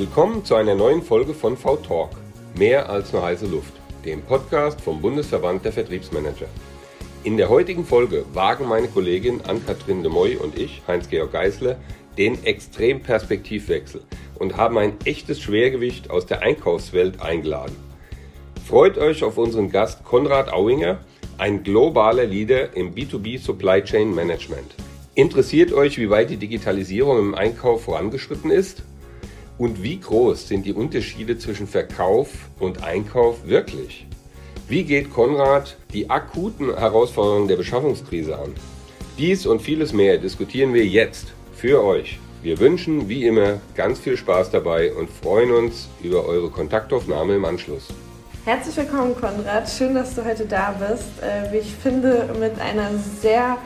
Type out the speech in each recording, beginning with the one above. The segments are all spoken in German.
Willkommen zu einer neuen Folge von V-Talk. Mehr als nur heiße Luft, dem Podcast vom Bundesverband der Vertriebsmanager. In der heutigen Folge wagen meine Kollegin Ann-Kathrin de Moy und ich, Heinz-Georg Geisler, den Extremperspektivwechsel und haben ein echtes Schwergewicht aus der Einkaufswelt eingeladen. Freut euch auf unseren Gast Konrad Auinger, ein globaler Leader im B2B Supply Chain Management. Interessiert euch, wie weit die Digitalisierung im Einkauf vorangeschritten ist? Und wie groß sind die Unterschiede zwischen Verkauf und Einkauf wirklich? Wie geht Konrad die akuten Herausforderungen der Beschaffungskrise an? Dies und vieles mehr diskutieren wir jetzt für euch. Wir wünschen wie immer ganz viel Spaß dabei und freuen uns über eure Kontaktaufnahme im Anschluss. Herzlich willkommen, Konrad. Schön, dass du heute da bist. Äh, wie ich finde, mit einer sehr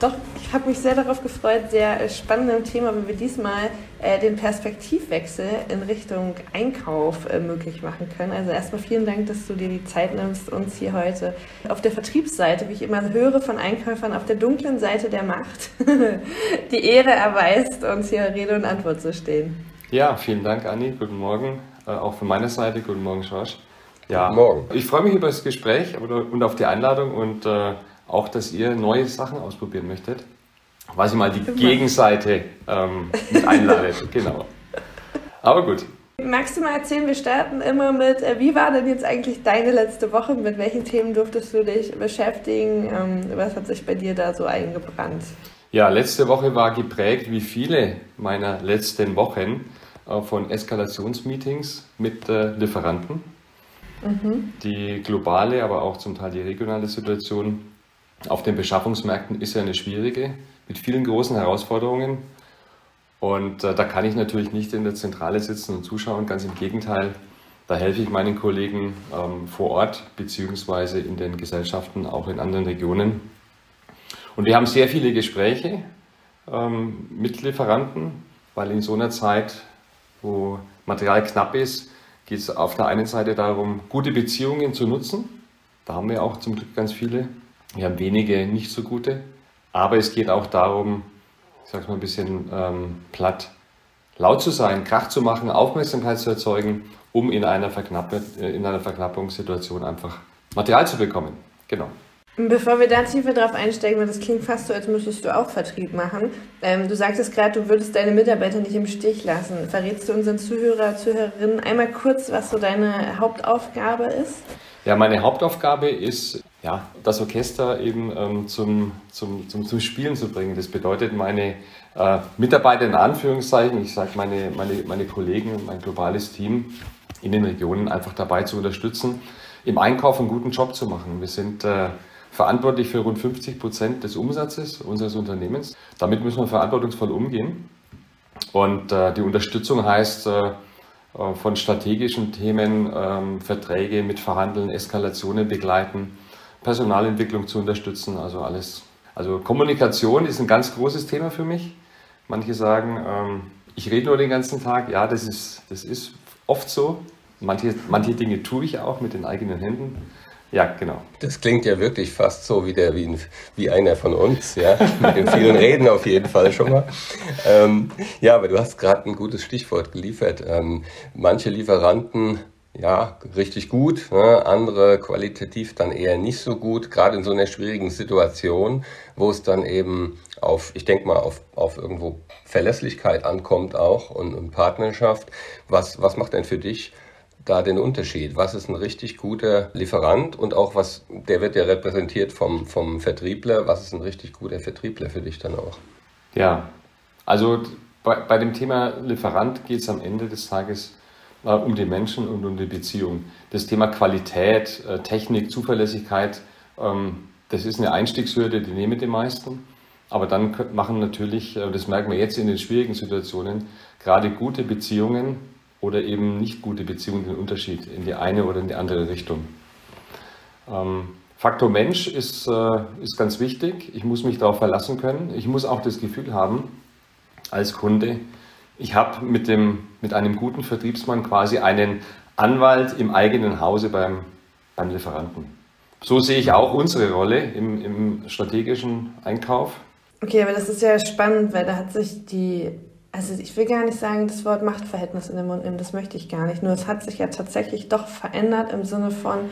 doch, ich habe mich sehr darauf gefreut, sehr äh, spannendem Thema, wie wir diesmal äh, den Perspektivwechsel in Richtung Einkauf äh, möglich machen können. Also erstmal vielen Dank, dass du dir die Zeit nimmst, uns hier heute auf der Vertriebsseite, wie ich immer höre von Einkäufern, auf der dunklen Seite der Macht, die Ehre erweist, uns hier Rede und Antwort zu stehen. Ja, vielen Dank, Anni. Guten Morgen. Äh, auch von meiner Seite. Guten Morgen, Schorsch. Ja, Guten Morgen. Ich freue mich über das Gespräch und auf die Einladung und äh, auch, dass ihr neue Sachen ausprobieren möchtet. Weiß ich mal, die Gegenseite ähm, mit einladet. genau. Aber gut. Magst du mal erzählen, wir starten immer mit, äh, wie war denn jetzt eigentlich deine letzte Woche? Mit welchen Themen durftest du dich beschäftigen? Ähm, was hat sich bei dir da so eingebrannt? Ja, letzte Woche war geprägt, wie viele meiner letzten Wochen, äh, von Eskalationsmeetings mit äh, Lieferanten. Mhm. Die globale, aber auch zum Teil die regionale Situation auf den Beschaffungsmärkten ist ja eine schwierige, mit vielen großen Herausforderungen. Und äh, da kann ich natürlich nicht in der Zentrale sitzen und zuschauen, ganz im Gegenteil. Da helfe ich meinen Kollegen ähm, vor Ort beziehungsweise in den Gesellschaften, auch in anderen Regionen. Und wir haben sehr viele Gespräche ähm, mit Lieferanten, weil in so einer Zeit, wo Material knapp ist, geht es auf der einen Seite darum, gute Beziehungen zu nutzen. Da haben wir auch zum Glück ganz viele. Wir haben wenige nicht so gute. Aber es geht auch darum, ich sage mal ein bisschen ähm, platt, laut zu sein, Krach zu machen, Aufmerksamkeit zu erzeugen, um in einer, Verknapp äh, in einer Verknappungssituation einfach Material zu bekommen. Genau. Bevor wir da tiefer drauf einsteigen, weil das klingt fast so, als müsstest du auch Vertrieb machen. Ähm, du sagtest gerade, du würdest deine Mitarbeiter nicht im Stich lassen. Verrätst du unseren Zuhörer, Zuhörerinnen einmal kurz, was so deine Hauptaufgabe ist? Ja, meine Hauptaufgabe ist, ja, das Orchester eben ähm, zum, zum, zum, zum Spielen zu bringen. Das bedeutet, meine äh, Mitarbeiter in Anführungszeichen, ich sage meine, meine, meine Kollegen, mein globales Team in den Regionen einfach dabei zu unterstützen, im Einkauf einen guten Job zu machen. Wir sind äh, verantwortlich für rund 50 Prozent des Umsatzes unseres Unternehmens. Damit müssen wir verantwortungsvoll umgehen. Und äh, die Unterstützung heißt, äh, äh, von strategischen Themen, ähm, Verträge mit Verhandeln, Eskalationen begleiten, Personalentwicklung zu unterstützen, also alles. Also Kommunikation ist ein ganz großes Thema für mich. Manche sagen, ähm, ich rede nur den ganzen Tag. Ja, das ist, das ist oft so. Manche, manche Dinge tue ich auch mit den eigenen Händen. Ja, genau. Das klingt ja wirklich fast so wie, der, wie, ein, wie einer von uns, ja. Mit den vielen Reden auf jeden Fall schon mal. Ähm, ja, aber du hast gerade ein gutes Stichwort geliefert. Ähm, manche Lieferanten, ja, richtig gut, ne? andere qualitativ dann eher nicht so gut, gerade in so einer schwierigen Situation, wo es dann eben auf, ich denke mal, auf, auf irgendwo Verlässlichkeit ankommt auch und, und Partnerschaft. Was, was macht denn für dich da den Unterschied? Was ist ein richtig guter Lieferant und auch was, der wird ja repräsentiert vom, vom Vertriebler, was ist ein richtig guter Vertriebler für dich dann auch? Ja, also bei, bei dem Thema Lieferant geht es am Ende des Tages äh, um die Menschen und um die Beziehung. Das Thema Qualität, äh, Technik, Zuverlässigkeit, ähm, das ist eine Einstiegshürde, die nehmen die meisten. Aber dann machen natürlich, äh, das merken wir jetzt in den schwierigen Situationen, gerade gute Beziehungen oder eben nicht gute Beziehungen den Unterschied in die eine oder in die andere Richtung. Ähm, Faktor Mensch ist, ist ganz wichtig. Ich muss mich darauf verlassen können. Ich muss auch das Gefühl haben, als Kunde, ich habe mit, mit einem guten Vertriebsmann quasi einen Anwalt im eigenen Hause beim, beim Lieferanten. So sehe ich auch unsere Rolle im, im strategischen Einkauf. Okay, aber das ist ja spannend, weil da hat sich die also ich will gar nicht sagen, das Wort Machtverhältnis in den Mund nehmen, das möchte ich gar nicht. Nur es hat sich ja tatsächlich doch verändert im Sinne von,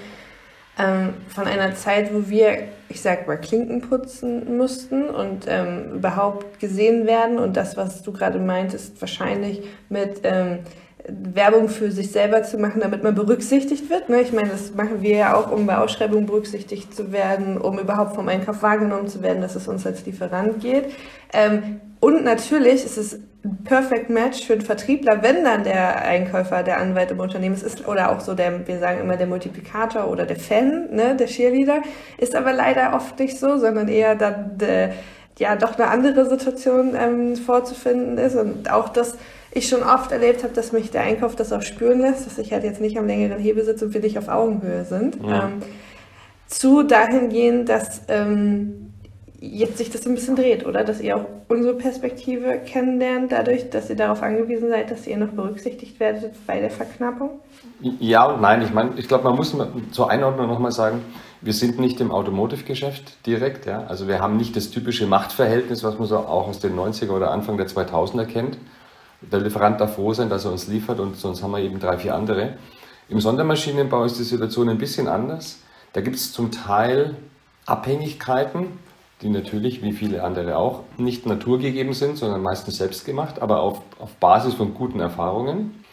ähm, von einer Zeit, wo wir, ich sag mal, Klinken putzen mussten und ähm, überhaupt gesehen werden. Und das, was du gerade meintest, wahrscheinlich mit ähm, Werbung für sich selber zu machen, damit man berücksichtigt wird. Ne? Ich meine, das machen wir ja auch, um bei Ausschreibungen berücksichtigt zu werden, um überhaupt vom Einkauf wahrgenommen zu werden, dass es uns als Lieferant geht. Ähm, und natürlich ist es ein Perfect Match für einen Vertriebler, wenn dann der Einkäufer der Anwalt im Unternehmen ist, oder auch so der, wir sagen immer der Multiplikator oder der Fan, ne, der Cheerleader, ist aber leider oft nicht so, sondern eher dann äh, ja doch eine andere Situation ähm, vorzufinden ist und auch das ich schon oft erlebt habe, dass mich der Einkauf das auch spüren lässt, dass ich halt jetzt nicht am längeren Hebel sitze und wir nicht auf Augenhöhe sind. Ja. Ähm, zu dahingehend, dass ähm, jetzt sich das ein bisschen dreht, oder? Dass ihr auch unsere Perspektive kennenlernt, dadurch, dass ihr darauf angewiesen seid, dass ihr noch berücksichtigt werdet bei der Verknappung? Ja und nein. Ich meine, ich glaube, man muss zur Einordnung nochmal sagen, wir sind nicht im Automotive-Geschäft direkt. Ja? Also wir haben nicht das typische Machtverhältnis, was man so auch aus den 90er oder Anfang der 2000er kennt der Lieferant darf froh sein, dass er uns liefert und sonst haben wir eben drei, vier andere. Im Sondermaschinenbau ist die Situation ein bisschen anders. Da gibt es zum Teil Abhängigkeiten, die natürlich, wie viele andere auch, nicht naturgegeben sind, sondern meistens selbst gemacht, aber auf, auf Basis von guten Erfahrungen.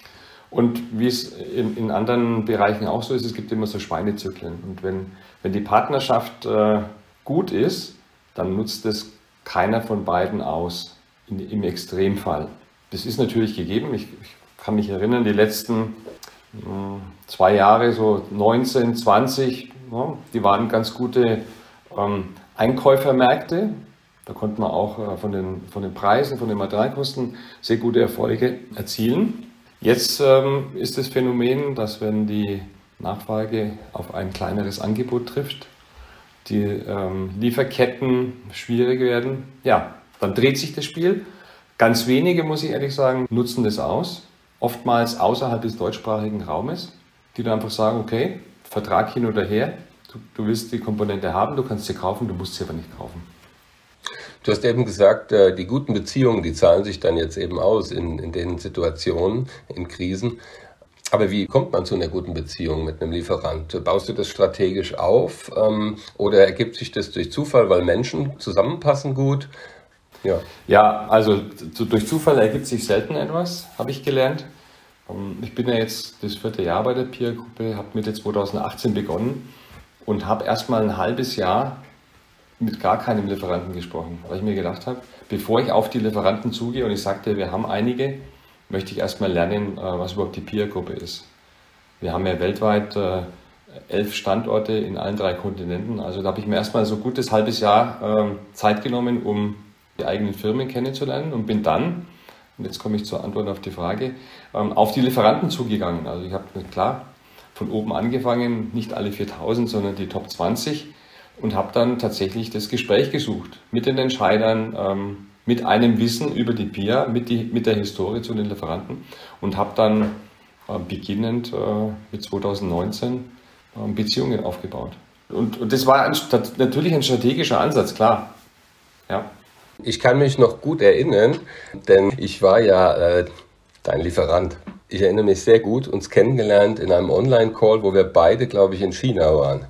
Und wie es in, in, anderen Bereichen auch so ist, es gibt immer so Schweinezyklen. Und wenn, wenn die Partnerschaft äh, gut ist, dann nutzt es keiner von beiden aus, in, im Extremfall. Das ist natürlich gegeben. Ich, ich kann mich erinnern, die letzten hm, zwei Jahre, so 19, 20, ja, die waren ganz gute ähm, Einkäufermärkte. Da konnte man auch äh, von, den, von den Preisen, von den Materialkosten sehr gute Erfolge erzielen. Jetzt ähm, ist das Phänomen, dass wenn die Nachfrage auf ein kleineres Angebot trifft, die ähm, Lieferketten schwierig werden, ja, dann dreht sich das Spiel Ganz wenige, muss ich ehrlich sagen, nutzen das aus, oftmals außerhalb des deutschsprachigen Raumes, die dann einfach sagen, okay, Vertrag hin oder her, du, du willst die Komponente haben, du kannst sie kaufen, du musst sie aber nicht kaufen. Du hast eben gesagt, äh, die guten Beziehungen, die zahlen sich dann jetzt eben aus in, in den Situationen, in Krisen. Aber wie kommt man zu einer guten Beziehung mit einem Lieferant? Baust du das strategisch auf ähm, oder ergibt sich das durch Zufall, weil Menschen zusammenpassen gut? Ja, ja also durch Zufall ergibt sich selten etwas, habe ich gelernt. Ähm, ich bin ja jetzt das vierte Jahr bei der Peer-Gruppe, habe Mitte 2018 begonnen und habe erstmal ein halbes Jahr mit gar keinem Lieferanten gesprochen, weil ich mir gedacht habe, bevor ich auf die Lieferanten zugehe und ich sagte, wir haben einige, möchte ich erstmal lernen, äh, was überhaupt die Peer-Gruppe ist. Wir haben ja weltweit äh, elf Standorte in allen drei Kontinenten. Also da habe ich mir erstmal so gutes halbes Jahr ähm, Zeit genommen, um die eigenen Firmen kennenzulernen und bin dann, und jetzt komme ich zur Antwort auf die Frage, ähm, auf die Lieferanten zugegangen. Also ich habe klar von oben angefangen, nicht alle 4000, sondern die Top 20 und habe dann tatsächlich das Gespräch gesucht mit den Entscheidern, ähm, mit einem Wissen über die PIA, mit, die, mit der Historie zu den Lieferanten und habe dann äh, beginnend äh, mit 2019 äh, Beziehungen aufgebaut. Und, und das war ein, natürlich ein strategischer Ansatz, klar. Ja. Ich kann mich noch gut erinnern, denn ich war ja äh, dein Lieferant. Ich erinnere mich sehr gut, uns kennengelernt in einem Online-Call, wo wir beide, glaube ich, in China waren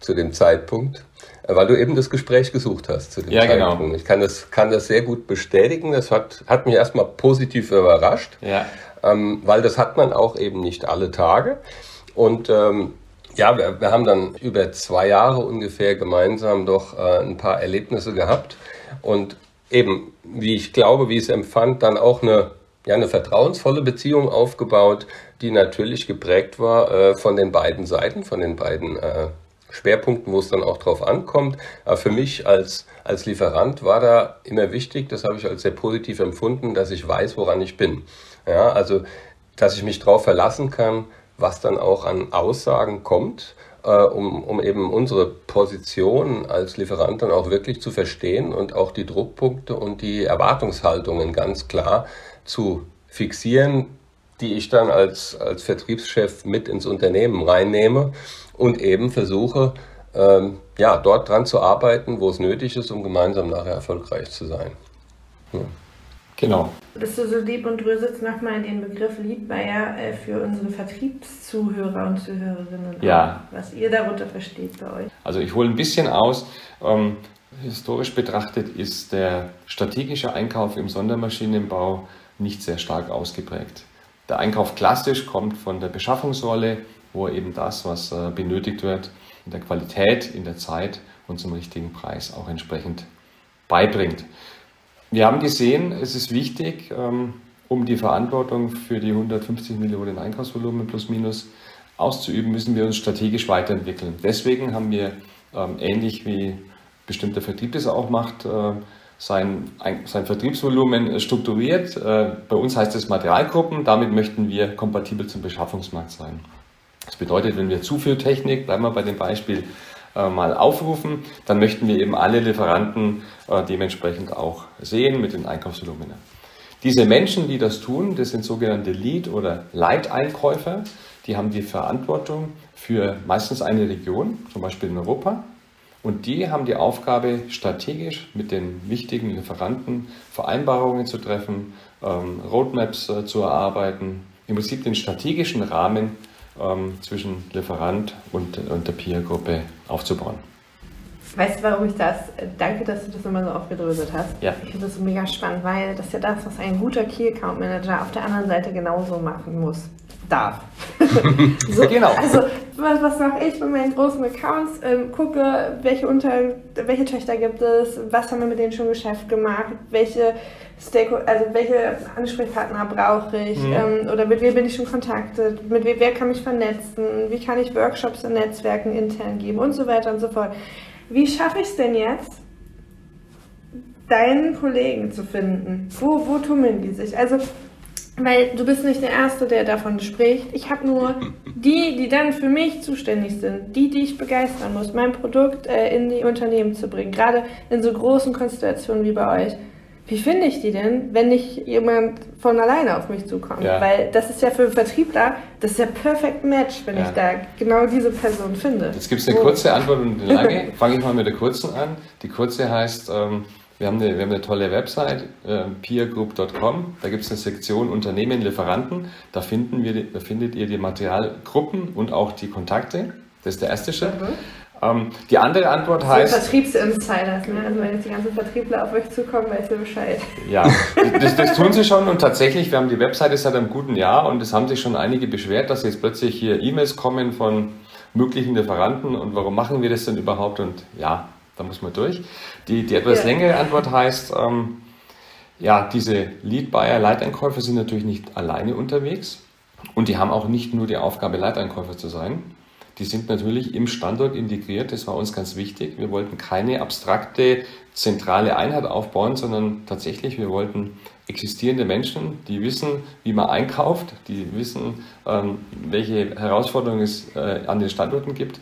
zu dem Zeitpunkt, äh, weil du eben das Gespräch gesucht hast zu dem ja, genau. Zeitpunkt. Genau. Ich kann das, kann das sehr gut bestätigen. Das hat, hat mich erstmal positiv überrascht, ja. ähm, weil das hat man auch eben nicht alle Tage. Und ähm, ja, wir, wir haben dann über zwei Jahre ungefähr gemeinsam doch äh, ein paar Erlebnisse gehabt. Und eben, wie ich glaube, wie ich es empfand, dann auch eine, ja, eine vertrauensvolle Beziehung aufgebaut, die natürlich geprägt war äh, von den beiden Seiten, von den beiden äh, Schwerpunkten, wo es dann auch drauf ankommt. Aber für mich als, als Lieferant war da immer wichtig, das habe ich als sehr positiv empfunden, dass ich weiß, woran ich bin. Ja, also, dass ich mich darauf verlassen kann, was dann auch an Aussagen kommt um, um eben unsere Position als Lieferant dann auch wirklich zu verstehen und auch die Druckpunkte und die Erwartungshaltungen ganz klar zu fixieren, die ich dann als, als Vertriebschef mit ins Unternehmen reinnehme und eben versuche, ähm, ja, dort dran zu arbeiten, wo es nötig ist, um gemeinsam nachher erfolgreich zu sein. Ja. Genau. Bist du so lieb und dröselst nochmal den Begriff Leadbuyer äh, für unsere Vertriebszuhörer und Zuhörerinnen ja. Auf, was ihr darunter versteht bei euch? Also ich hole ein bisschen aus. Ähm, historisch betrachtet ist der strategische Einkauf im Sondermaschinenbau nicht sehr stark ausgeprägt. Der Einkauf klassisch kommt von der Beschaffungsrolle, wo eben das, was äh, benötigt wird, in der Qualität, in der Zeit und zum richtigen Preis auch entsprechend beibringt. Wir haben gesehen, es ist wichtig, ähm, um die Verantwortung für die 150 Millionen Einkaufsvolumen plus minus auszuüben, müssen wir uns strategisch weiterentwickeln. Deswegen haben wir ähm, ähnlich wie bestimmter Vertrieb das auch macht, äh, sein, sein Vertriebsvolumen strukturiert. Äh, bei uns heißt es Materialgruppen. Damit möchten wir kompatibel zum Beschaffungsmarkt sein. Das bedeutet, wenn wir Zuführtechnik, bleiben wir bei dem Beispiel, äh, mal aufrufen, dann möchten wir eben alle Lieferanten äh, dementsprechend auch sehen mit den Einkaufsvolumina. Diese Menschen, die das tun, das sind sogenannte Lead- oder Leiteinkäufer, die haben die Verantwortung für meistens eine Region, zum Beispiel in Europa. Und die haben die Aufgabe, strategisch mit den wichtigen Lieferanten Vereinbarungen zu treffen, ähm, Roadmaps äh, zu erarbeiten, im Prinzip den strategischen Rahmen ähm, zwischen Lieferant und, und der Peer-Gruppe aufzubauen. Weißt du, warum ich das? Danke, dass du das immer so aufgedröselt hast. Ja. Ich finde das mega spannend, weil das ist ja das, was ein guter Key Account Manager auf der anderen Seite genauso machen muss. Darf. so, genau. Also, was, was mache ich mit meinen großen Accounts? Ähm, gucke, welche, Unter welche Töchter gibt es, was haben wir mit denen schon Geschäft gemacht, welche Stakeholder, also welche Ansprechpartner brauche ich mhm. ähm, oder mit wem bin ich schon kontaktet, mit wem, wer kann mich vernetzen, wie kann ich Workshops und Netzwerken intern geben und so weiter und so fort. Wie schaffe ich es denn jetzt, deinen Kollegen zu finden? Wo, wo tummeln die sich? Also, weil du bist nicht der Erste, der davon spricht. Ich habe nur die, die dann für mich zuständig sind, die, die ich begeistern muss, mein Produkt äh, in die Unternehmen zu bringen, gerade in so großen Konstellationen wie bei euch. Wie finde ich die denn, wenn nicht jemand von alleine auf mich zukommt? Ja. Weil das ist ja für einen Vertriebler, das ist ja perfekt Match, wenn ja. ich da genau diese Person finde. Jetzt gibt es eine kurze Antwort und eine lange. Fange ich mal mit der kurzen an. Die kurze heißt, ähm, wir, haben eine, wir haben eine tolle Website, äh, peergroup.com. Da gibt es eine Sektion Unternehmen, Lieferanten. Da, finden wir, da findet ihr die Materialgruppen und auch die Kontakte. Das ist der erste Schritt. Mhm. Ähm, die andere Antwort so heißt. Vertriebsinsiders, ne? Also wenn jetzt die ganzen Vertriebler auf euch zukommen, weißt du Bescheid. Ja, das, das, tun sie schon und tatsächlich, wir haben die Webseite seit einem guten Jahr und es haben sich schon einige beschwert, dass jetzt plötzlich hier E-Mails kommen von möglichen Lieferanten und warum machen wir das denn überhaupt? Und ja, da muss man durch. Die, die etwas ja. längere Antwort heißt, ähm, ja, diese Lead-Buyer, Leiteinkäufer sind natürlich nicht alleine unterwegs und die haben auch nicht nur die Aufgabe, Leiteinkäufer zu sein, die sind natürlich im Standort integriert. Das war uns ganz wichtig. Wir wollten keine abstrakte zentrale Einheit aufbauen, sondern tatsächlich, wir wollten existierende Menschen, die wissen, wie man einkauft, die wissen, ähm, welche Herausforderungen es äh, an den Standorten gibt.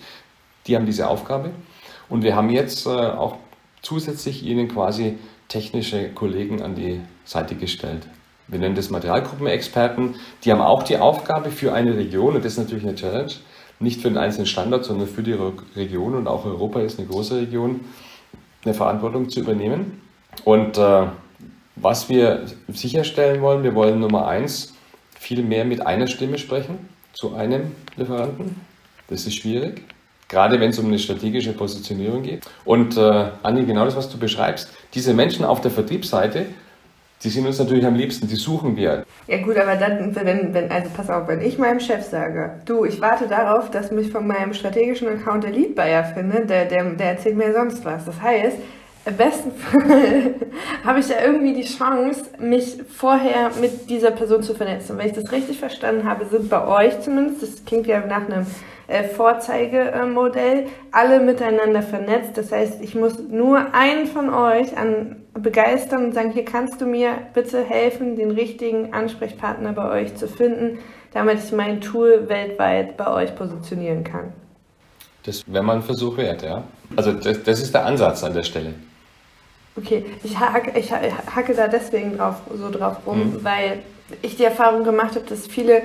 Die haben diese Aufgabe. Und wir haben jetzt äh, auch zusätzlich ihnen quasi technische Kollegen an die Seite gestellt. Wir nennen das Materialgruppenexperten. Die haben auch die Aufgabe für eine Region, und das ist natürlich eine Challenge, nicht für den einzelnen Standard, sondern für die Region und auch Europa ist eine große Region, eine Verantwortung zu übernehmen. Und äh, was wir sicherstellen wollen, wir wollen Nummer eins viel mehr mit einer Stimme sprechen zu einem Lieferanten. Das ist schwierig, gerade wenn es um eine strategische Positionierung geht. Und äh, Anni, genau das, was du beschreibst, diese Menschen auf der Vertriebsseite die sind uns natürlich am liebsten, die suchen wir. Ja gut, aber dann, wenn, wenn, also pass auf, wenn ich meinem Chef sage, du, ich warte darauf, dass mich von meinem strategischen Account der Lead-Buyer findet, der, der, der erzählt mir sonst was. Das heißt, im besten Fall habe ich ja irgendwie die Chance, mich vorher mit dieser Person zu vernetzen. Wenn ich das richtig verstanden habe, sind bei euch zumindest, das klingt ja nach einem äh, Vorzeigemodell, alle miteinander vernetzt. Das heißt, ich muss nur einen von euch an begeistern und sagen, hier kannst du mir bitte helfen, den richtigen Ansprechpartner bei euch zu finden, damit ich mein Tool weltweit bei euch positionieren kann. Das wäre mal ein Versuch wert, ja. Also das, das ist der Ansatz an der Stelle. Okay, ich hacke, ich hacke da deswegen drauf, so drauf rum, mhm. weil ich die Erfahrung gemacht habe, dass viele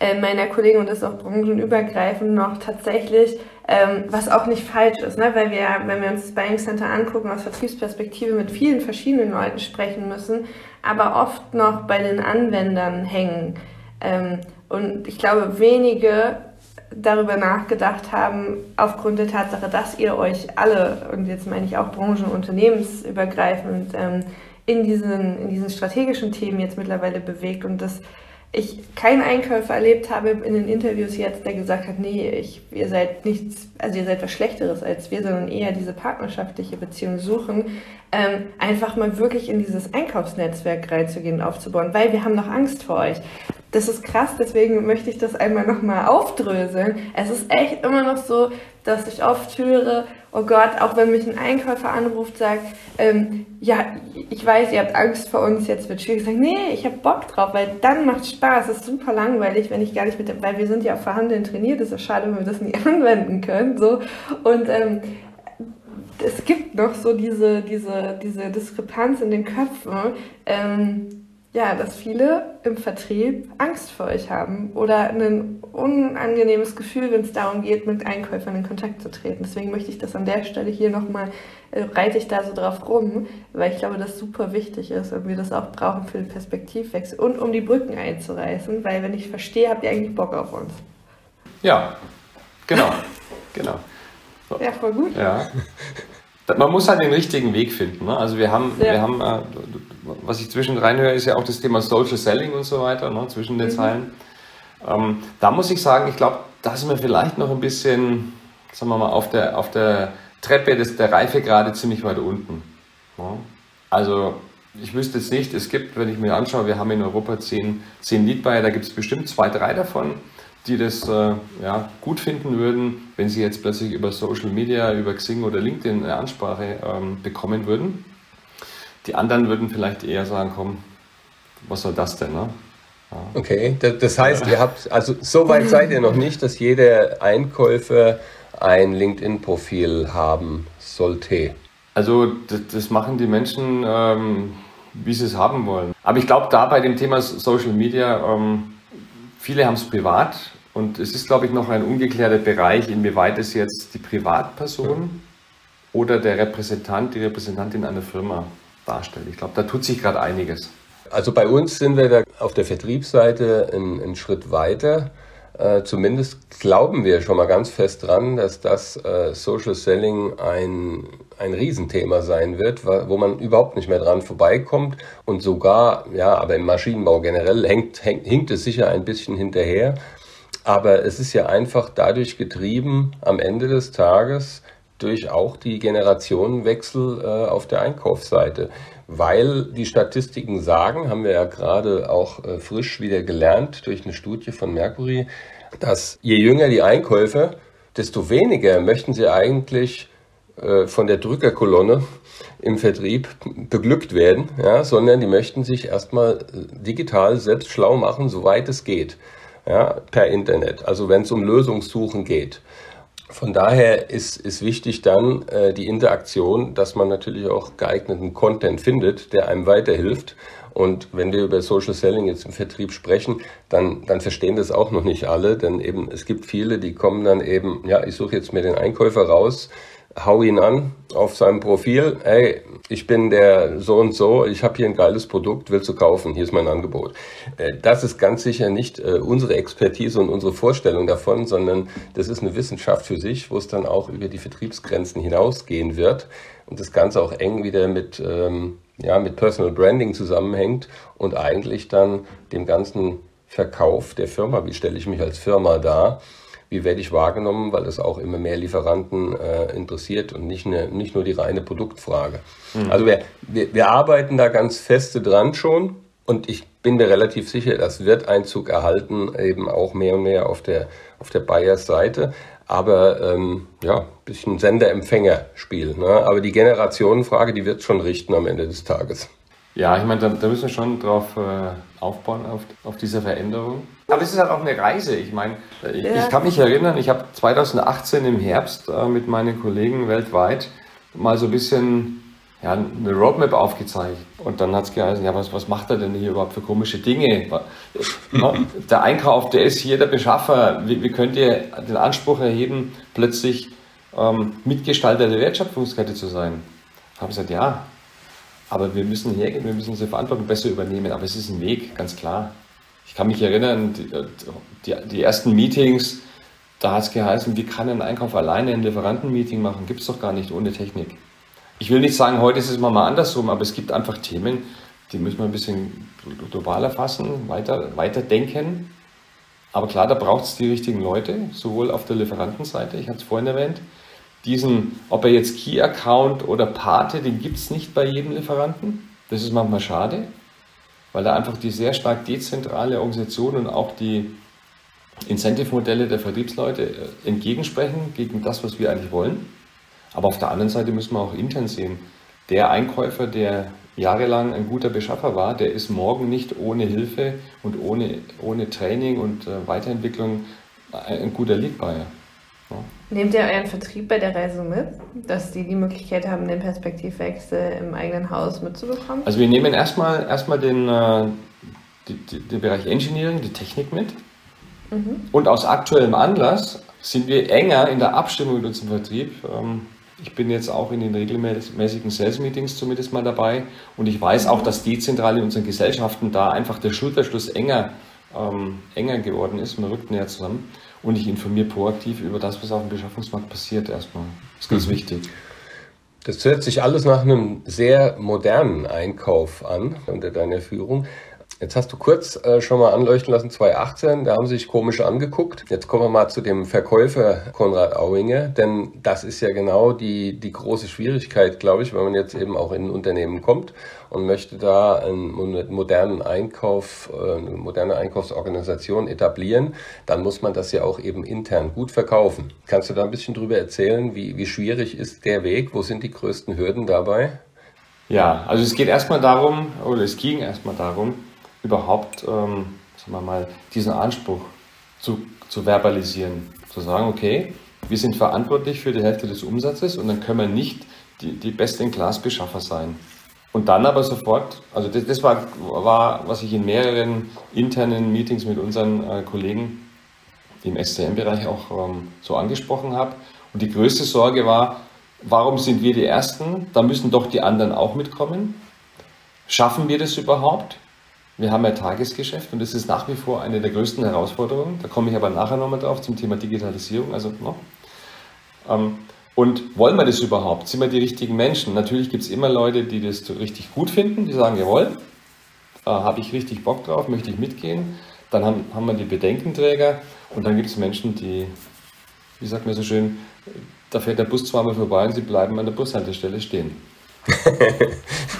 äh, meiner Kollegen und das auch branchenübergreifend noch tatsächlich, ähm, was auch nicht falsch ist, ne? weil wir, wenn wir uns das Buying Center angucken, aus Vertriebsperspektive mit vielen verschiedenen Leuten sprechen müssen, aber oft noch bei den Anwendern hängen. Ähm, und ich glaube, wenige darüber nachgedacht haben, aufgrund der Tatsache, dass ihr euch alle, und jetzt meine ich auch branchen- und unternehmensübergreifend, ähm, in, diesen, in diesen strategischen Themen jetzt mittlerweile bewegt und dass ich keinen Einkäufer erlebt habe in den Interviews jetzt, der gesagt hat, nee, ich, ihr seid nichts, also ihr seid was Schlechteres als wir, sondern eher diese partnerschaftliche Beziehung suchen, ähm, einfach mal wirklich in dieses Einkaufsnetzwerk reinzugehen und aufzubauen, weil wir haben noch Angst vor euch das ist krass, deswegen möchte ich das einmal nochmal aufdröseln. Es ist echt immer noch so, dass ich oft höre, oh Gott, auch wenn mich ein Einkäufer anruft, sagt, ähm, ja, ich weiß, ihr habt Angst vor uns, jetzt wird schwierig. Ich sage, nee, ich habe Bock drauf, weil dann macht Spaß. Es ist super langweilig, wenn ich gar nicht mit dem, weil wir sind ja auf Verhandeln trainiert, ist ja schade, wenn wir das nie anwenden können. So. Und ähm, es gibt noch so diese, diese, diese Diskrepanz in den Köpfen. Ähm, ja, dass viele im Vertrieb Angst vor euch haben oder ein unangenehmes Gefühl, wenn es darum geht, mit Einkäufern in Kontakt zu treten. Deswegen möchte ich das an der Stelle hier nochmal, äh, reite ich da so drauf rum, weil ich glaube, das super wichtig ist und wir das auch brauchen für den Perspektivwechsel und um die Brücken einzureißen, weil wenn ich verstehe, habt ihr eigentlich Bock auf uns. Ja, genau, genau. So. Ja, voll gut. Ja. Man muss halt den richtigen Weg finden. Ne? Also wir haben, ja. wir haben äh, was ich zwischendrin höre, ist ja auch das Thema Social Selling und so weiter, ne, zwischen den mhm. Zeilen. Ähm, da muss ich sagen, ich glaube, da sind wir vielleicht noch ein bisschen, sagen wir mal, auf der, auf der Treppe des, der Reifegrade ziemlich weit unten. Ja. Also ich wüsste jetzt nicht, es gibt, wenn ich mir anschaue, wir haben in Europa zehn, zehn Lead-Buyer, da gibt es bestimmt zwei, drei davon, die das äh, ja, gut finden würden, wenn sie jetzt plötzlich über Social Media, über Xing oder LinkedIn eine Ansprache ähm, bekommen würden. Die anderen würden vielleicht eher sagen, komm, was soll das denn? Ne? Ja. Okay, das heißt, ihr habt, also so weit seid ihr noch nicht, dass jeder Einkäufer ein LinkedIn-Profil haben sollte. Also das, das machen die Menschen, ähm, wie sie es haben wollen. Aber ich glaube, da bei dem Thema Social Media, ähm, viele haben es privat und es ist, glaube ich, noch ein ungeklärter Bereich, inwieweit es jetzt die Privatperson oder der Repräsentant, die Repräsentantin einer Firma darstellt. Ich glaube, da tut sich gerade einiges. Also bei uns sind wir da auf der Vertriebsseite einen, einen Schritt weiter. Äh, zumindest glauben wir schon mal ganz fest dran, dass das äh, Social Selling ein, ein Riesenthema sein wird, wo man überhaupt nicht mehr dran vorbeikommt. Und sogar, ja, aber im Maschinenbau generell hängt, hängt, hinkt es sicher ein bisschen hinterher. Aber es ist ja einfach dadurch getrieben, am Ende des Tages, durch auch die Generationenwechsel äh, auf der Einkaufsseite. Weil die Statistiken sagen, haben wir ja gerade auch äh, frisch wieder gelernt durch eine Studie von Mercury, dass je jünger die Einkäufer, desto weniger möchten sie eigentlich äh, von der Drückerkolonne im Vertrieb beglückt werden, ja, sondern die möchten sich erstmal äh, digital selbst schlau machen, soweit es geht, ja, per Internet. Also wenn es um Lösungssuchen geht. Von daher ist, ist wichtig dann äh, die Interaktion, dass man natürlich auch geeigneten Content findet, der einem weiterhilft. Und wenn wir über Social Selling jetzt im Vertrieb sprechen, dann, dann verstehen das auch noch nicht alle, denn eben es gibt viele, die kommen dann eben, ja, ich suche jetzt mir den Einkäufer raus, hau ihn an auf seinem Profil, hey, ich bin der so und so, ich habe hier ein geiles Produkt, willst du kaufen, hier ist mein Angebot. Äh, das ist ganz sicher nicht äh, unsere Expertise und unsere Vorstellung davon, sondern das ist eine Wissenschaft für sich, wo es dann auch über die Vertriebsgrenzen hinausgehen wird und das Ganze auch eng wieder mit, ähm, ja, mit Personal Branding zusammenhängt und eigentlich dann dem ganzen Verkauf der Firma, wie stelle ich mich als Firma dar, wie werde ich wahrgenommen, weil es auch immer mehr Lieferanten äh, interessiert und nicht, eine, nicht nur die reine Produktfrage. Mhm. Also wir, wir, wir arbeiten da ganz feste dran schon und ich bin mir relativ sicher, das wird Einzug erhalten, eben auch mehr und mehr auf der, auf der Buyers-Seite. Aber ähm, ja, bisschen Sender-Empfänger-Spiel. Ne? Aber die Generationenfrage, die wird schon richten am Ende des Tages. Ja, ich meine, da, da müssen wir schon drauf äh, aufbauen, auf, auf diese Veränderung. Aber es ist halt auch eine Reise. Ich meine, ich, ja. ich kann mich erinnern, ich habe 2018 im Herbst äh, mit meinen Kollegen weltweit mal so ein bisschen ja, eine Roadmap aufgezeigt. Und dann hat es geheißen, ja, was, was macht er denn hier überhaupt für komische Dinge? Der Einkauf, der ist hier der Beschaffer. Wie, wie könnt ihr den Anspruch erheben, plötzlich ähm, Mitgestalter der Wertschöpfungskette zu sein? Habe ich gesagt, ja, aber wir müssen hergehen, wir müssen unsere Verantwortung besser übernehmen. Aber es ist ein Weg, ganz klar. Ich kann mich erinnern, die, die, die ersten Meetings, da hat es geheißen, wie kann ein Einkauf alleine ein Lieferantenmeeting machen? Gibt es doch gar nicht ohne Technik. Ich will nicht sagen, heute ist es mal, andersrum, aber es gibt einfach Themen, die müssen wir ein bisschen globaler fassen, weiter, weiter denken. Aber klar, da braucht es die richtigen Leute, sowohl auf der Lieferantenseite, ich hatte es vorhin erwähnt, diesen, ob er jetzt Key Account oder Pate, den gibt es nicht bei jedem Lieferanten. Das ist manchmal schade, weil da einfach die sehr stark dezentrale Organisation und auch die Incentive-Modelle der Vertriebsleute äh, entgegensprechen gegen das, was wir eigentlich wollen. Aber auf der anderen Seite müssen wir auch intern sehen. Der Einkäufer, der jahrelang ein guter Beschaffer war, der ist morgen nicht ohne Hilfe und ohne, ohne Training und äh, Weiterentwicklung ein guter Lead-Buyer. Nehmt ihr euren Vertrieb bei der Reise mit, dass die die Möglichkeit haben, den Perspektivwechsel im eigenen Haus mitzubekommen? Also wir nehmen erstmal, erstmal den, äh, die, die, den Bereich Engineering, die Technik mit. Mhm. Und aus aktuellem Anlass sind wir enger in der Abstimmung mit unserem Vertrieb. Ähm, ich bin jetzt auch in den regelmäßigen Sales-Meetings zumindest mal dabei und ich weiß auch, dass dezentral in unseren Gesellschaften da einfach der Schulterschluss enger, ähm, enger geworden ist. Man rückt näher zusammen und ich informiere proaktiv über das, was auf dem Beschaffungsmarkt passiert erstmal. Das ist ganz mhm. wichtig. Das hört sich alles nach einem sehr modernen Einkauf an unter deiner Führung. Jetzt hast du kurz äh, schon mal anleuchten lassen, 2018, da haben sie sich komisch angeguckt. Jetzt kommen wir mal zu dem Verkäufer Konrad Auinger, denn das ist ja genau die, die große Schwierigkeit, glaube ich, wenn man jetzt eben auch in ein Unternehmen kommt und möchte da einen modernen Einkauf, äh, eine moderne Einkaufsorganisation etablieren, dann muss man das ja auch eben intern gut verkaufen. Kannst du da ein bisschen drüber erzählen, wie, wie schwierig ist der Weg? Wo sind die größten Hürden dabei? Ja, also es geht erstmal darum, oder es ging erstmal darum, überhaupt, ähm, sagen wir mal, diesen Anspruch zu, zu verbalisieren. Zu sagen, okay, wir sind verantwortlich für die Hälfte des Umsatzes und dann können wir nicht die, die Best-in-Class-Beschaffer sein. Und dann aber sofort, also das, das, war, war, was ich in mehreren internen Meetings mit unseren äh, Kollegen im SCM-Bereich auch ähm, so angesprochen habe. Und die größte Sorge war, warum sind wir die Ersten? Da müssen doch die anderen auch mitkommen. Schaffen wir das überhaupt? Wir haben ja Tagesgeschäft und das ist nach wie vor eine der größten Herausforderungen. Da komme ich aber nachher nochmal drauf zum Thema Digitalisierung. Also, no. ähm, und wollen wir das überhaupt? Sind wir die richtigen Menschen? Natürlich gibt es immer Leute, die das richtig gut finden, die sagen, jawohl, äh, habe ich richtig Bock drauf, möchte ich mitgehen. Dann haben, haben wir die Bedenkenträger und dann gibt es Menschen, die, wie sagt man so schön, da fährt der Bus zweimal vorbei und sie bleiben an der Bushaltestelle stehen.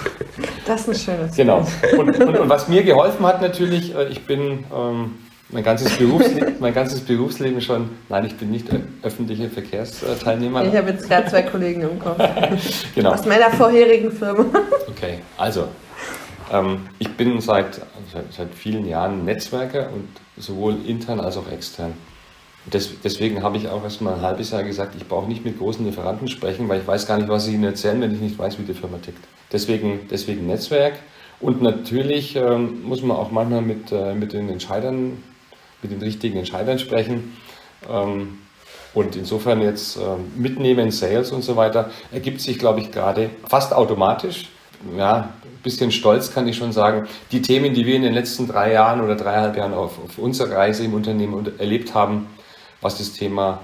Das ist ein schönes Genau. Und, und, und, was mir geholfen hat natürlich, äh, ich bin ähm, mein, ganzes Berufsleben, mein ganzes Berufsleben schon, nein, ich bin nicht öffentlicher Verkehrsteilnehmer. Ich habe jetzt gerade zwei Kollegen im Kopf. genau. Aus meiner vorherigen Firma. Okay, also ähm, ich bin seit, seit, seit vielen Jahren Netzwerker und sowohl intern als auch extern. Des, deswegen habe ich auch erst mal ein halbes Jahr gesagt, ich brauche nicht mit großen Lieferanten sprechen, weil ich weiß gar nicht, was sie ihnen erzählen, wenn ich nicht weiß, wie die Firma tickt. Deswegen, deswegen Netzwerk. Und natürlich ähm, muss man auch manchmal mit, äh, mit den Entscheidern, mit den richtigen Entscheidern sprechen. Ähm, und insofern jetzt äh, mitnehmen, Sales und so weiter, ergibt sich, glaube ich, gerade fast automatisch. Ja, ein bisschen stolz kann ich schon sagen. Die Themen, die wir in den letzten drei Jahren oder dreieinhalb Jahren auf, auf unserer Reise im Unternehmen erlebt haben, was das Thema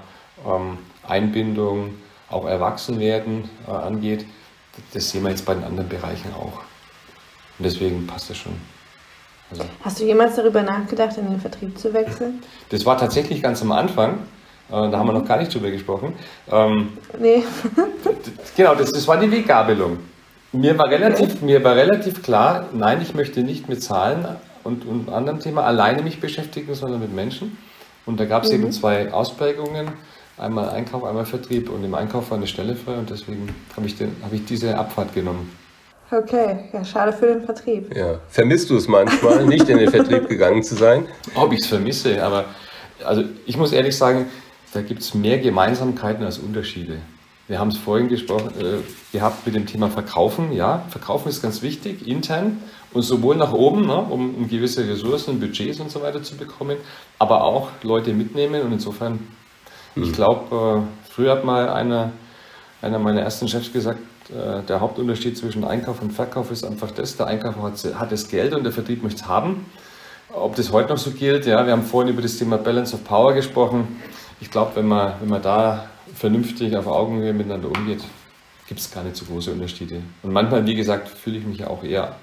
ähm, Einbindung, auch Erwachsenwerden äh, angeht. Das sehen wir jetzt bei den anderen Bereichen auch. Und deswegen passt das schon. Also, Hast du jemals darüber nachgedacht, in den Vertrieb zu wechseln? Das war tatsächlich ganz am Anfang. Äh, da haben wir noch gar nicht drüber gesprochen. Ähm, nee. genau, das, das war die Weggabelung. Mir war, relativ, mir war relativ klar, nein, ich möchte nicht mit Zahlen und, und anderem Thema alleine mich beschäftigen, sondern mit Menschen. Und da gab es mhm. eben zwei Ausprägungen, einmal Einkauf, einmal Vertrieb. Und im Einkauf war eine Stelle frei und deswegen habe ich, hab ich diese Abfahrt genommen. Okay, ja, schade für den Vertrieb. Ja. Vermisst du es manchmal, nicht in den Vertrieb gegangen zu sein? Ob ich es vermisse, aber also ich muss ehrlich sagen, da gibt es mehr Gemeinsamkeiten als Unterschiede. Wir haben es vorhin gesprochen, äh, gehabt mit dem Thema Verkaufen. Ja, Verkaufen ist ganz wichtig, intern und sowohl nach oben, ne, um, gewisse Ressourcen, Budgets und so weiter zu bekommen, aber auch Leute mitnehmen. Und insofern, mhm. ich glaube, äh, früher hat mal einer, einer meiner ersten Chefs gesagt, äh, der Hauptunterschied zwischen Einkauf und Verkauf ist einfach das, der Einkauf hat, hat das Geld und der Vertrieb möchte es haben. Ob das heute noch so gilt, ja, wir haben vorhin über das Thema Balance of Power gesprochen. Ich glaube, wenn man, wenn man da vernünftig auf Augenhöhe miteinander umgeht, gibt es gar nicht so große Unterschiede. Und manchmal, wie gesagt, fühle ich mich auch eher,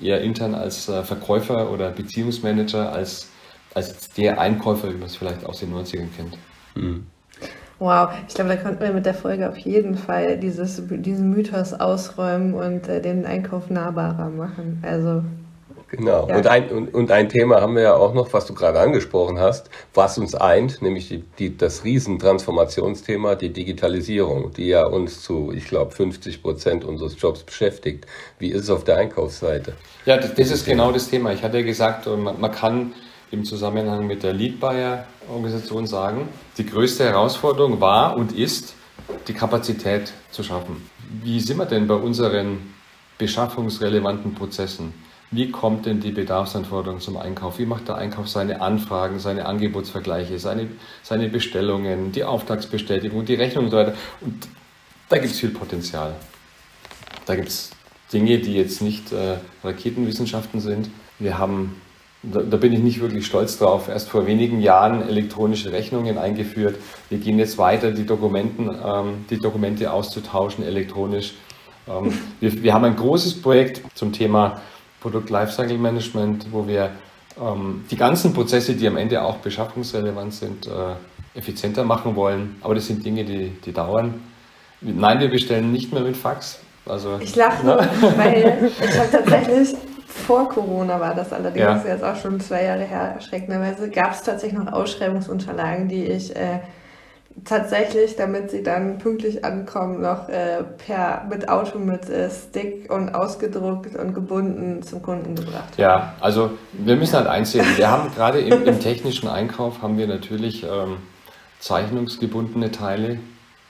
eher intern als äh, Verkäufer oder Beziehungsmanager als, als der Einkäufer, wie man es vielleicht aus den 90ern kennt. Mhm. Wow, ich glaube, da konnten wir mit der Folge auf jeden Fall dieses, diesen Mythos ausräumen und äh, den Einkauf nahbarer machen. Also Genau. Ja. Und, ein, und, und, ein Thema haben wir ja auch noch, was du gerade angesprochen hast, was uns eint, nämlich die, die, das Riesentransformationsthema, die Digitalisierung, die ja uns zu, ich glaube, 50 Prozent unseres Jobs beschäftigt. Wie ist es auf der Einkaufsseite? Ja, das, das ist Thema. genau das Thema. Ich hatte ja gesagt, man, man kann im Zusammenhang mit der Lead Buyer Organisation sagen, die größte Herausforderung war und ist, die Kapazität zu schaffen. Wie sind wir denn bei unseren beschaffungsrelevanten Prozessen? Wie kommt denn die Bedarfsanforderung zum Einkauf? Wie macht der Einkauf seine Anfragen, seine Angebotsvergleiche, seine, seine Bestellungen, die Auftragsbestätigung, die Rechnung und so weiter? Und da gibt es viel Potenzial. Da gibt es Dinge, die jetzt nicht äh, Raketenwissenschaften sind. Wir haben, da, da, bin ich nicht wirklich stolz drauf, erst vor wenigen Jahren elektronische Rechnungen eingeführt. Wir gehen jetzt weiter, die, Dokumenten, ähm, die Dokumente auszutauschen elektronisch. Ähm, wir, wir haben ein großes Projekt zum Thema Produkt Lifecycle Management, wo wir ähm, die ganzen Prozesse, die am Ende auch beschaffungsrelevant sind, äh, effizienter machen wollen. Aber das sind Dinge, die, die dauern. Nein, wir bestellen nicht mehr mit Fax. Also, ich lache, ne? weil ich habe tatsächlich vor Corona war das allerdings, ja. jetzt auch schon zwei Jahre her, erschreckenderweise, gab es tatsächlich noch Ausschreibungsunterlagen, die ich äh, tatsächlich, damit sie dann pünktlich ankommen, noch äh, per mit Auto mit äh, Stick und ausgedruckt und gebunden zum Kunden gebracht. Ja, also wir müssen halt einsehen, wir haben gerade im, im, technischen Einkauf haben wir natürlich ähm, zeichnungsgebundene Teile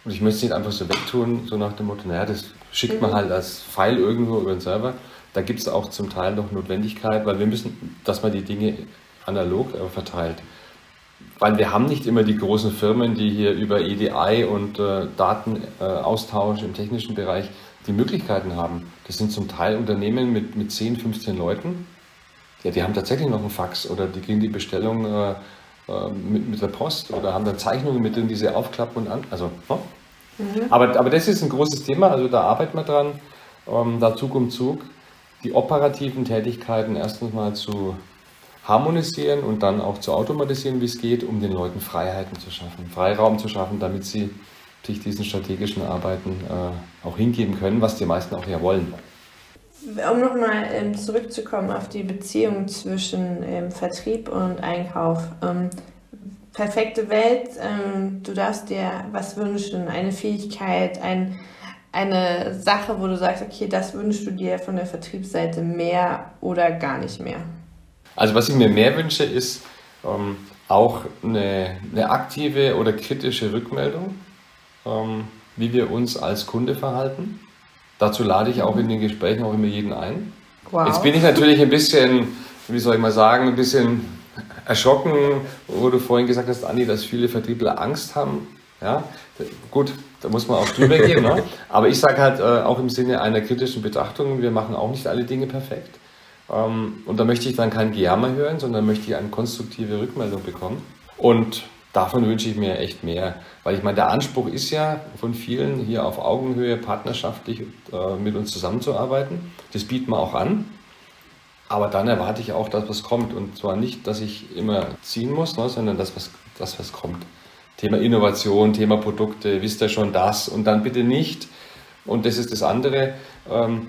und ich möchte es nicht einfach so wegtun, so nach dem Motto, naja, das schickt man mhm. halt als File irgendwo über den Server. Da gibt es auch zum Teil noch Notwendigkeit, weil wir müssen, dass man die Dinge analog äh, verteilt weil wir haben nicht immer die großen Firmen, die hier über EDI und äh, Datenaustausch im technischen Bereich die Möglichkeiten haben. Das sind zum Teil Unternehmen mit, mit 10, 15 Leuten. Ja, die haben tatsächlich noch einen Fax oder die kriegen die Bestellung äh, äh, mit, mit der Post oder haben da Zeichnungen mit denen, die sie aufklappen und an. Also, ne? mhm. aber, aber das ist ein großes Thema, also da arbeiten wir dran, ähm, da Zug um Zug die operativen Tätigkeiten erstens mal zu harmonisieren und dann auch zu automatisieren, wie es geht, um den Leuten Freiheiten zu schaffen, Freiraum zu schaffen, damit sie sich diesen strategischen Arbeiten äh, auch hingeben können, was die meisten auch ja wollen. Um nochmal ähm, zurückzukommen auf die Beziehung zwischen ähm, Vertrieb und Einkauf. Ähm, perfekte Welt, ähm, du darfst dir was wünschen, eine Fähigkeit, ein, eine Sache, wo du sagst, okay, das wünschst du dir von der Vertriebsseite mehr oder gar nicht mehr. Also was ich mir mehr wünsche, ist ähm, auch eine, eine, aktive oder kritische Rückmeldung, ähm, wie wir uns als Kunde verhalten. Dazu lade ich auch in den Gesprächen auch immer jeden ein. Wow. Jetzt bin ich natürlich ein bisschen, wie soll ich mal sagen, ein bisschen erschrocken, wo du vorhin gesagt hast, Andi, dass viele Vertriebler Angst haben. Ja, gut, da muss man auch drüber gehen. Ne? Aber ich sage halt äh, auch im Sinne einer kritischen Betrachtung, wir machen auch nicht alle Dinge perfekt. Ähm, und da möchte ich dann kein Gejammer hören, sondern möchte ich eine konstruktive Rückmeldung bekommen. Und davon wünsche ich mir echt mehr. Weil ich meine, der Anspruch ist ja von vielen hier auf Augenhöhe partnerschaftlich äh, mit uns zusammenzuarbeiten. Das bieten wir auch an. Aber dann erwarte ich auch, dass was kommt. Und zwar nicht, dass ich immer ziehen muss, ne, sondern dass was, dass was kommt. Thema Innovation, Thema Produkte, wisst ihr schon das? Und dann bitte nicht, und das ist das andere, ähm,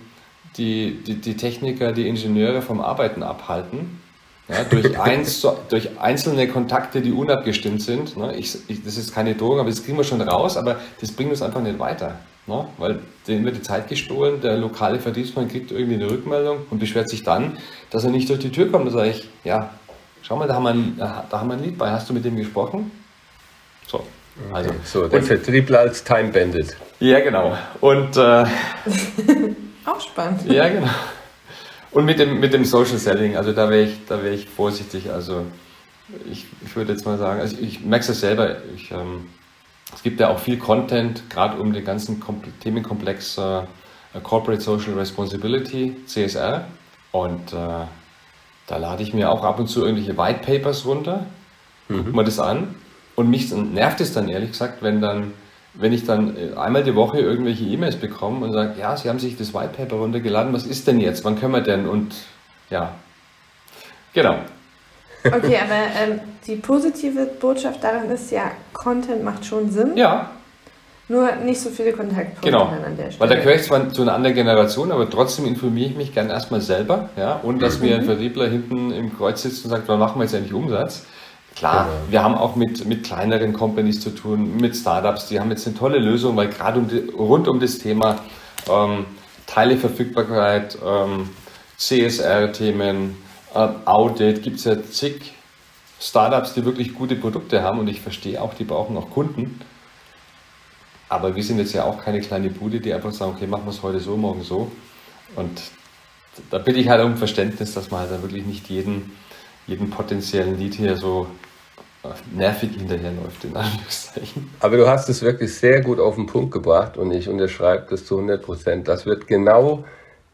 die, die, die Techniker, die Ingenieure vom Arbeiten abhalten. Ja, durch, eins, durch einzelne Kontakte, die unabgestimmt sind. Ne, ich, ich, das ist keine Drohung, aber das kriegen wir schon raus, aber das bringt uns einfach nicht weiter. Ne, weil denen wird die Zeit gestohlen, der lokale Vertriebsmann kriegt irgendwie eine Rückmeldung und beschwert sich dann, dass er nicht durch die Tür kommt. Da sage ich, ja, schau mal, da haben wir ein, da haben wir ein Lied bei, hast du mit dem gesprochen? So, Also, so, der Vertriebler als Time Bandit. Ja, genau. Und äh, auch spannend. Ja, genau. Und mit dem, mit dem Social Selling, also da wäre ich, wär ich vorsichtig. Also ich, ich würde jetzt mal sagen, also ich merke es selber, ich, ähm, es gibt ja auch viel Content, gerade um den ganzen Themenkomplex äh, Corporate Social Responsibility, CSR. Und äh, da lade ich mir auch ab und zu irgendwelche White Papers runter, mhm. gucke mir das an. Und mich nervt es dann ehrlich gesagt, wenn dann wenn ich dann äh, einmal die Woche irgendwelche E-Mails bekomme und sage, ja, Sie haben sich das White Paper runtergeladen, was ist denn jetzt? Wann können wir denn? Und ja, genau. Okay, aber ähm, die positive Botschaft daran ist ja, Content macht schon Sinn. Ja. Nur nicht so viele Kontaktpunkte genau. an der Stelle. Weil da gehöre ich zwar zu einer anderen Generation, aber trotzdem informiere ich mich gerne erstmal selber, ja, und dass mhm. mir ein Vertriebler hinten im Kreuz sitzt und sagt, wann machen wir jetzt eigentlich Umsatz? Klar, genau. wir haben auch mit, mit kleineren Companies zu tun, mit Startups, die haben jetzt eine tolle Lösung, weil gerade um rund um das Thema ähm, Teileverfügbarkeit, ähm, CSR-Themen, äh, Audit, gibt es ja zig Startups, die wirklich gute Produkte haben und ich verstehe auch, die brauchen auch Kunden. Aber wir sind jetzt ja auch keine kleine Bude, die einfach sagen, okay, machen wir es heute so, morgen so. Und da bitte ich halt um Verständnis, dass man halt dann wirklich nicht jeden, jeden potenziellen Lied hier so nervig hinterherläuft, in Anführungszeichen. Aber du hast es wirklich sehr gut auf den Punkt gebracht und ich unterschreibe das zu 100 Prozent. Das wird genau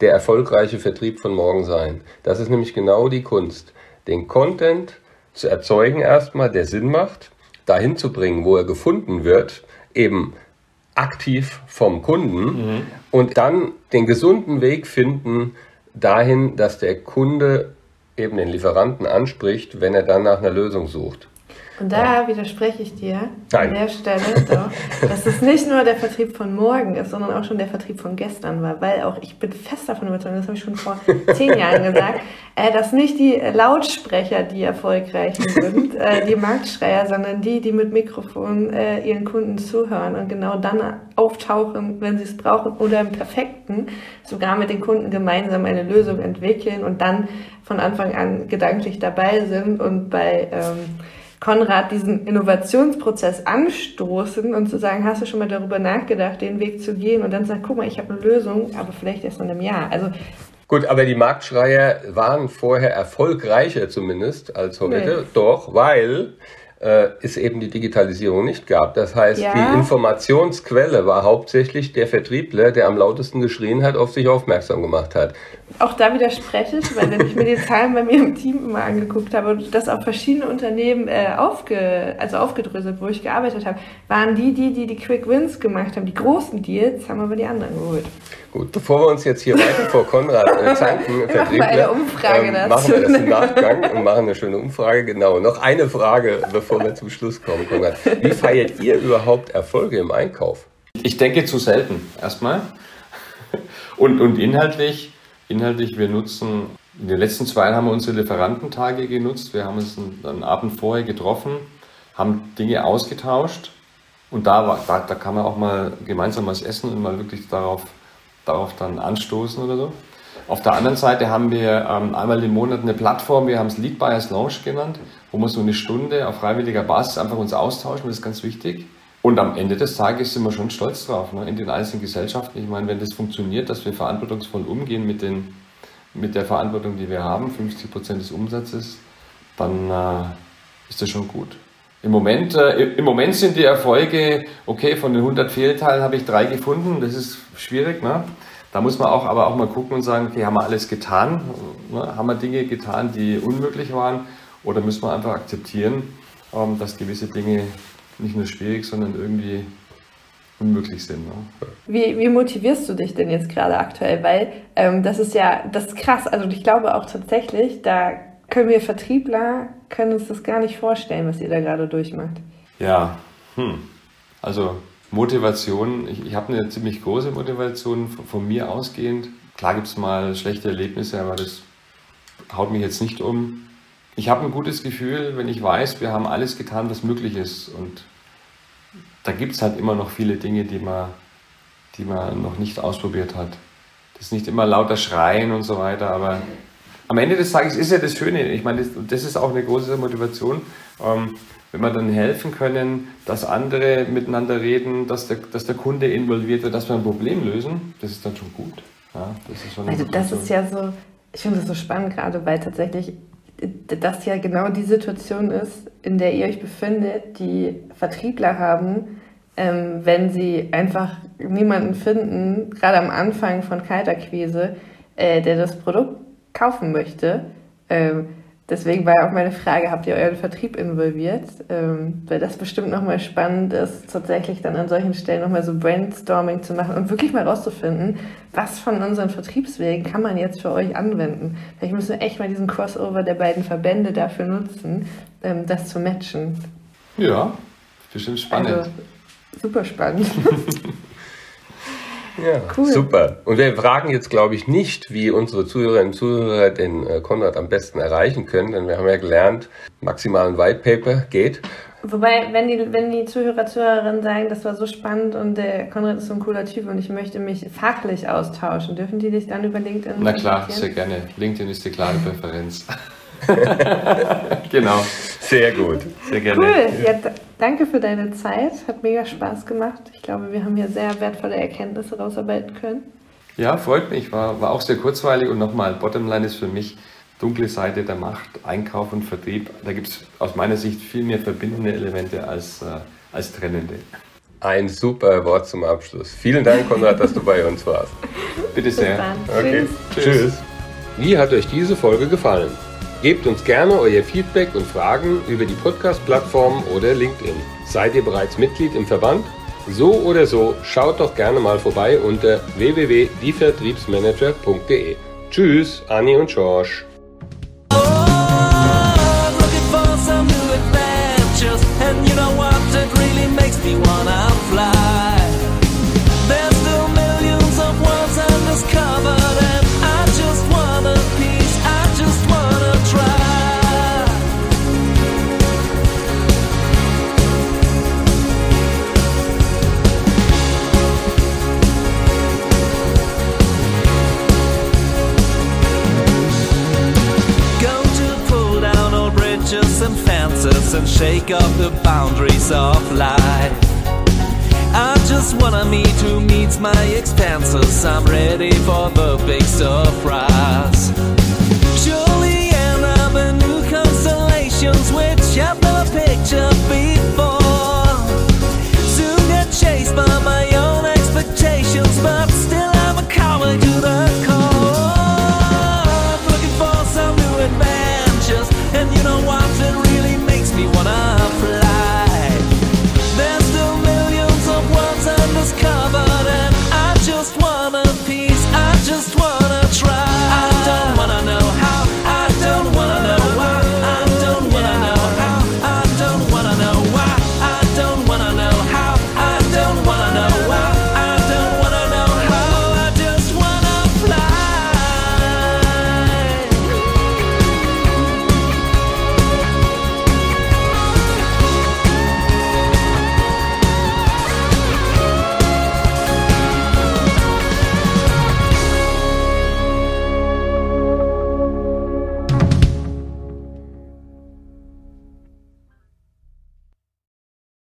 der erfolgreiche Vertrieb von morgen sein. Das ist nämlich genau die Kunst, den Content zu erzeugen erstmal, der Sinn macht, dahin zu bringen, wo er gefunden wird, eben aktiv vom Kunden mhm. und dann den gesunden Weg finden dahin, dass der Kunde eben den Lieferanten anspricht, wenn er dann nach einer Lösung sucht. Und da ja. widerspreche ich dir Nein. an der Stelle doch, dass es nicht nur der Vertrieb von morgen ist, sondern auch schon der Vertrieb von gestern war. Weil auch ich bin fest davon überzeugt, das habe ich schon vor zehn Jahren gesagt, äh, dass nicht die Lautsprecher die erfolgreichen sind, äh, die Marktschreier, sondern die, die mit Mikrofon äh, ihren Kunden zuhören und genau dann auftauchen, wenn sie es brauchen oder im Perfekten sogar mit den Kunden gemeinsam eine Lösung entwickeln und dann von Anfang an gedanklich dabei sind und bei ähm, Konrad diesen Innovationsprozess anstoßen und zu sagen, hast du schon mal darüber nachgedacht, den Weg zu gehen und dann sagen, guck mal, ich habe eine Lösung, aber vielleicht erst in einem Jahr. Also Gut, aber die Marktschreier waren vorher erfolgreicher zumindest als heute, nee. doch, weil äh, es eben die Digitalisierung nicht gab. Das heißt, ja. die Informationsquelle war hauptsächlich der Vertriebler, der am lautesten geschrien hat, auf sich aufmerksam gemacht hat. Auch da widerspreche ich, weil wenn ich mir die Zahlen bei mir im Team immer angeguckt habe und das auf verschiedene Unternehmen äh, aufge, also aufgedröselt, wo ich gearbeitet habe, waren die, die, die die Quick Wins gemacht haben, die großen Deals, haben aber die anderen geholt. Gut, bevor wir uns jetzt hier weiter vor Konrad äh, zanken, Vertriebler, Umfrage ähm, machen wir das im Nachgang und machen eine schöne Umfrage. Genau, noch eine Frage, bevor wir zum Schluss kommen, Konrad. Wie feiert ihr überhaupt Erfolge im Einkauf? Ich denke zu selten, erstmal. Und, und inhaltlich, inhaltlich, wir nutzen, in den letzten zwei haben wir unsere Lieferantentage genutzt. Wir haben uns einen Abend vorher getroffen, haben Dinge ausgetauscht und da, war, da, da kann man auch mal gemeinsam was essen und mal wirklich darauf darauf dann anstoßen oder so. Auf der anderen Seite haben wir ähm, einmal im Monat eine Plattform, wir haben es Lead Buyers Launch genannt, wo wir so eine Stunde auf freiwilliger Basis einfach uns austauschen, das ist ganz wichtig. Und am Ende des Tages sind wir schon stolz drauf, ne, in den einzelnen Gesellschaften. Ich meine, wenn das funktioniert, dass wir verantwortungsvoll umgehen mit, den, mit der Verantwortung, die wir haben, 50 Prozent des Umsatzes, dann äh, ist das schon gut. Im Moment, äh, Im Moment sind die Erfolge, okay, von den 100 Fehlteilen habe ich drei gefunden, das ist schwierig. Ne? Da muss man auch aber auch mal gucken und sagen, okay, haben wir alles getan? Ne? Haben wir Dinge getan, die unmöglich waren? Oder müssen wir einfach akzeptieren, ähm, dass gewisse Dinge nicht nur schwierig, sondern irgendwie unmöglich sind. Ne? Wie, wie motivierst du dich denn jetzt gerade aktuell? Weil ähm, das ist ja, das ist krass. Also ich glaube auch tatsächlich, da können wir Vertriebler, können uns das gar nicht vorstellen, was ihr da gerade durchmacht. Ja, hm. also Motivation, ich, ich habe eine ziemlich große Motivation von, von mir ausgehend. Klar gibt es mal schlechte Erlebnisse, aber das haut mich jetzt nicht um. Ich habe ein gutes Gefühl, wenn ich weiß, wir haben alles getan, was möglich ist. Und da gibt es halt immer noch viele Dinge, die man, die man noch nicht ausprobiert hat. Das ist nicht immer lauter Schreien und so weiter, aber am Ende des Tages ist ja das Schöne, ich meine, das, das ist auch eine große Motivation, ähm, wenn wir dann helfen können, dass andere miteinander reden, dass der, dass der Kunde involviert wird, dass wir ein Problem lösen, das ist dann schon gut. Ja, das schon also das ist ja so, ich finde das so spannend gerade, weil tatsächlich das ja genau die Situation ist, in der ihr euch befindet, die Vertriebler haben, ähm, wenn sie einfach niemanden finden, gerade am Anfang von Kaltakquise, äh, der das Produkt kaufen möchte. Ähm, deswegen war auch meine Frage, habt ihr euren Vertrieb involviert? Ähm, weil das bestimmt nochmal spannend ist, tatsächlich dann an solchen Stellen nochmal so Brainstorming zu machen und wirklich mal rauszufinden, was von unseren Vertriebswegen kann man jetzt für euch anwenden. Vielleicht müssen wir echt mal diesen Crossover der beiden Verbände dafür nutzen, ähm, das zu matchen. Ja, bestimmt spannend. Also, Super spannend. ja, cool. super. Und wir fragen jetzt, glaube ich, nicht, wie unsere Zuhörerinnen und Zuhörer den äh, Konrad am besten erreichen können, denn wir haben ja gelernt, maximal ein White Paper geht. Wobei, wenn die, wenn die Zuhörer, Zuhörerinnen sagen, das war so spannend und der Konrad ist so ein cooler Typ und ich möchte mich fachlich austauschen, dürfen die dich dann über LinkedIn Na klar, sehr gerne. LinkedIn ist die klare Präferenz. genau. Sehr gut. Sehr gerne. Cool. Ja, danke für deine Zeit. Hat mega Spaß gemacht. Ich glaube, wir haben hier sehr wertvolle Erkenntnisse rausarbeiten können. Ja, freut mich. War, war auch sehr kurzweilig. Und nochmal, Bottomline ist für mich dunkle Seite der Macht, Einkauf und Vertrieb. Da gibt es aus meiner Sicht viel mehr verbindende Elemente als, äh, als trennende. Ein super Wort zum Abschluss. Vielen Dank, Konrad, dass du bei uns warst. Bitte sehr. Okay. Tschüss. Tschüss. Wie hat euch diese Folge gefallen? Gebt uns gerne euer Feedback und Fragen über die Podcast-Plattform oder LinkedIn. Seid ihr bereits Mitglied im Verband? So oder so, schaut doch gerne mal vorbei unter www.dievertriebsmanager.de. Tschüss, Anni und George. and shake up the boundaries of life. I just wanna meet who meets my expenses. I'm ready for the big surprise. Surely end up in new constellations.